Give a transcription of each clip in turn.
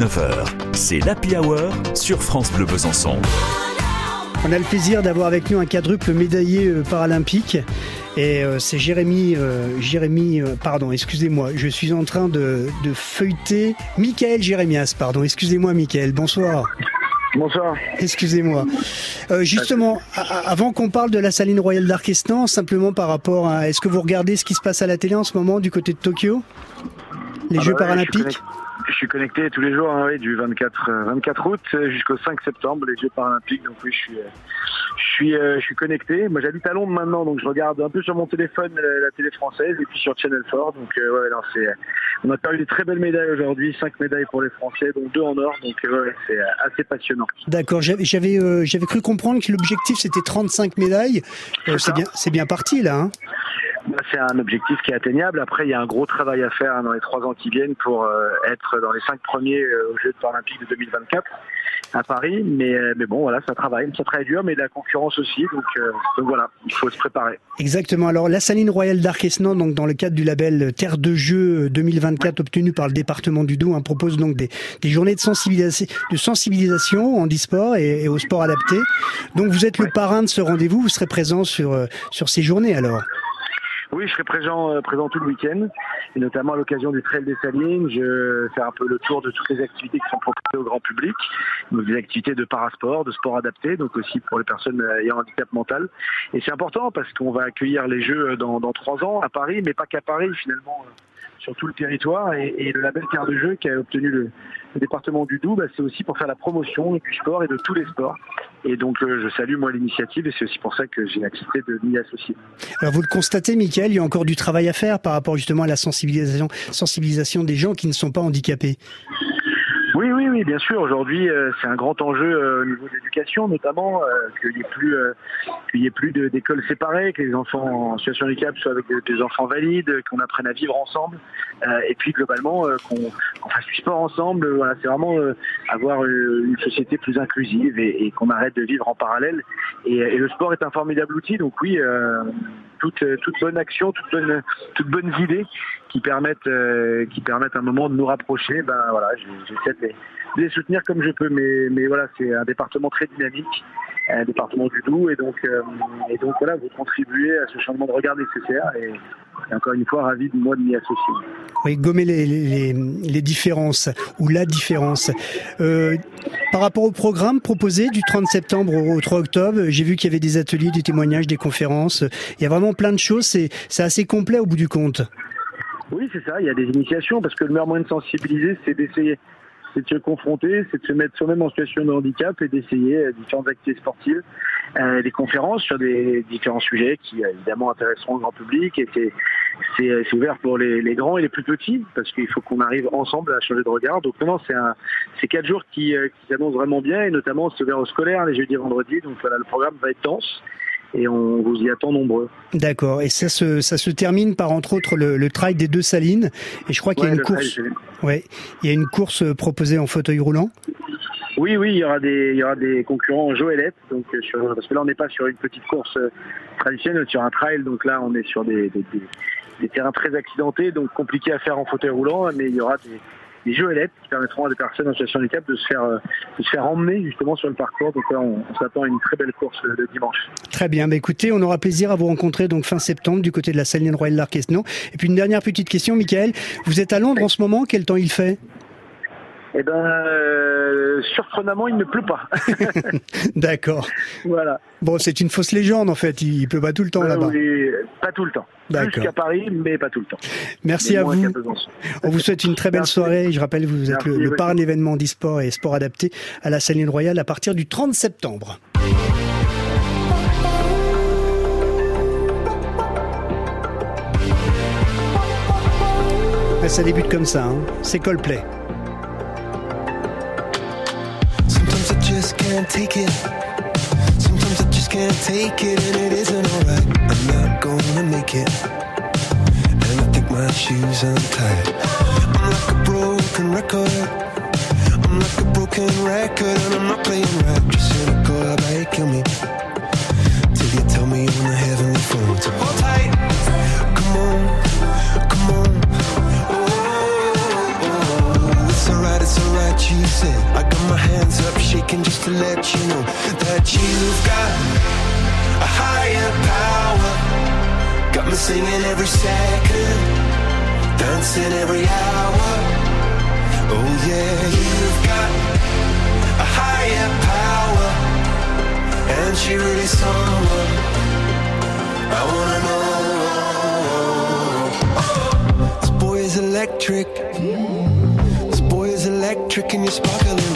19h, c'est l'Happy Hour sur France Bleu Besançon. On a le plaisir d'avoir avec nous un quadruple médaillé euh, paralympique. Et euh, c'est Jérémy, euh, Jérémy, euh, pardon, excusez-moi, je suis en train de, de feuilleter Michael Jérémias, pardon, excusez-moi Michael, bonsoir. Bonsoir. Excusez-moi. Euh, justement, avant qu'on parle de la saline royale d'Arquestan, simplement par rapport à, est-ce que vous regardez ce qui se passe à la télé en ce moment du côté de Tokyo? Les Ah Jeux bah ouais, paralympiques? Je je suis connecté tous les jours, hein, oui, du 24, euh, 24 août euh, jusqu'au 5 septembre, les Jeux paralympiques. Donc oui, je suis, euh, je suis, je suis connecté. Moi, j'habite à Londres maintenant, donc je regarde un peu sur mon téléphone la télé française et puis sur Channel 4. Donc ouais, non, c'est, on a perdu des très belles médailles aujourd'hui, cinq médailles pour les Français, donc deux en or. Donc ouais, c'est assez passionnant. D'accord, j'avais j'avais euh, j'avais cru comprendre que l'objectif c'était 35 médailles. C'est bien c'est bien parti là. Hein C'est un objectif qui est atteignable. Après, il y a un gros travail à faire hein, dans les trois ans qui viennent pour euh, être dans les cinq premiers euh, aux Jeux paralympiques de 2024 à Paris. Mais, euh, mais bon, voilà, ça travaille. Ça travaille dur, mais de la concurrence aussi. Donc, euh, donc voilà, il faut se préparer. Exactement. Alors la saline royale d'Arquesnan, donc dans le cadre du label Terre de Jeux 2024 obtenu par le département du Doubs, hein, propose donc des, des journées de sensibilisation, de sensibilisation en e-sport et, et au sport adapté. Donc vous êtes le parrain de ce rendez-vous. Vous serez présent sur sur ces journées alors. Oui, je serai présent, euh, présent tout le week-end, et notamment à l'occasion du Trail des Salines. Je fais un peu le tour de toutes les activités qui sont proposées au grand public, donc des activités de parasport, de sport adapté, donc aussi pour les personnes euh, ayant un handicap mental. Et c'est important parce qu'on va accueillir les Jeux euh, dans, dans trois ans à Paris, mais pas qu'à Paris finalement. Sur tout le territoire et, le label Terre de Jeux qui a obtenu le, département du Doubs, bah, c'est aussi pour faire la promotion du sport et de tous les sports. Et donc euh, je salue moi l'initiative et c'est aussi pour ça que j'ai accepté de m'y associer. Alors vous le constatez, Michael, il y a encore du travail à faire par rapport justement à la sensibilisation des gens qui ne sont pas handicapés. Oui, oui, oui, bien sûr. Aujourd'hui, euh, c'est un grand enjeu euh, au niveau de l'éducation, notamment euh, qu'il n'y ait plus, qu'il ait plus d'écoles séparées, que les enfants en situation de handicap soient avec des, enfants valides, qu'on apprenne à vivre ensemble, et puis globalement qu'on fasse du sport ensemble. Voilà, c'est vraiment avoir une société plus inclusive et, qu'on arrête de vivre en parallèle. Et, le sport est un formidable outil. Donc oui, toute, toute bonne action, toute bonne, toute qui permettent, euh, qui permettent un moment de nous rapprocher. Ben voilà, j'essaie de les soutenir comme je peux. Mais, mais voilà, c'est un département très dynamique, un département du Doubs, et donc, euh, et donc voilà, vous contribuez à ce changement de regard nécessaire. Et, et encore une fois, ravi de moi de m'y associer. Oui, gommer les, différences ou la différence. Euh, par rapport au programme proposé du 30 septembre au 3 octobre, j'ai vu qu'il y avait des ateliers, des témoignages, des conférences. Il y a vraiment plein de choses. C'est assez complet au bout du compte. Oui, c'est ça. Il y a des initiations parce que le meilleur moyen de sensibiliser, c'est d'essayer, c'est de se confronter, c'est de se mettre soi-même en situation de handicap et d'essayer euh, différentes activités sportives, euh, des conférences sur des différents sujets qui évidemment intéresseront le grand public et c'est c'est euh, c'est ouvert pour les, les grands et les plus petits parce qu'il faut qu'on arrive ensemble à changer de regard. Donc maintenant, c'est quatre jours qui, euh, qui s'annoncent vraiment bien et notamment c'est ouvert aux scolaires les jeudis et vendredis. Donc voilà, le programme va être dense et on vous y attend nombreux. D'accord. Et ça se, ça se termine par entre autres le, le trail des deux salines. Et je crois qu'il y a Ouais, une trail, course. Ouais, il y a une course euh, proposée en fauteuil roulant. Oui, oui, il y aura des, il y aura des concurrents en Joëlette, donc sur, parce que là on n'est pas sur une petite course traditionnelle, sur un trail, donc là on est sur des, des, des- des terrains très accidentés, donc compliqués à faire en fauteuil roulant, mais il y aura des, Joëlettes qui permettront à des personnes en situation de handicap de se faire, euh, de se faire emmener justement sur le parcours. Donc là on, s'attend à une très belle course euh, de dimanche. Très bien. Bah, écoutez, on aura plaisir à vous rencontrer donc fin septembre du côté de la saline royale d'Arquesnan. Et puis une dernière petite question, Michael. Vous êtes à Londres en ce moment. Quel temps il fait? Eh ben, euh, surprenamment, il ne pleut pas. D'accord. voilà. Bon, c'est une fausse légende en fait. Il, pleut pas tout le temps Euh, là-bas. oui, pas tout le temps. Plus qu'à Paris, mais pas tout le temps. Merci à vous. On vous souhaite une très belle Merci. soirée. Je rappelle, vous êtes Merci, le, le parrain d'événements d'e-sport et sport adapté à la Saline Royale à partir du 30 septembre. Ouais, ça débute comme ça, hein. c'est Coldplay. Can't take it. Sometimes I just can't take it, and it isn't alright. I'm not gonna make it. And I think my shoes untied. I'm like a broken record. I'm like a broken record, and I'm not playing right. Just cynical, about you kill me? Till you tell me on the heavenly phone to hold tight. Come on, come on. Oh, oh, oh, oh. it's alright, it's alright. you said. I got my hands up shaking just to let you know that you've got a higher power. Got me singing every second, dancing every hour. Oh yeah, you've got a higher power, and she really someone I wanna know. This boy is electric. This boy is electric, and you're sparkling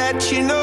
let you know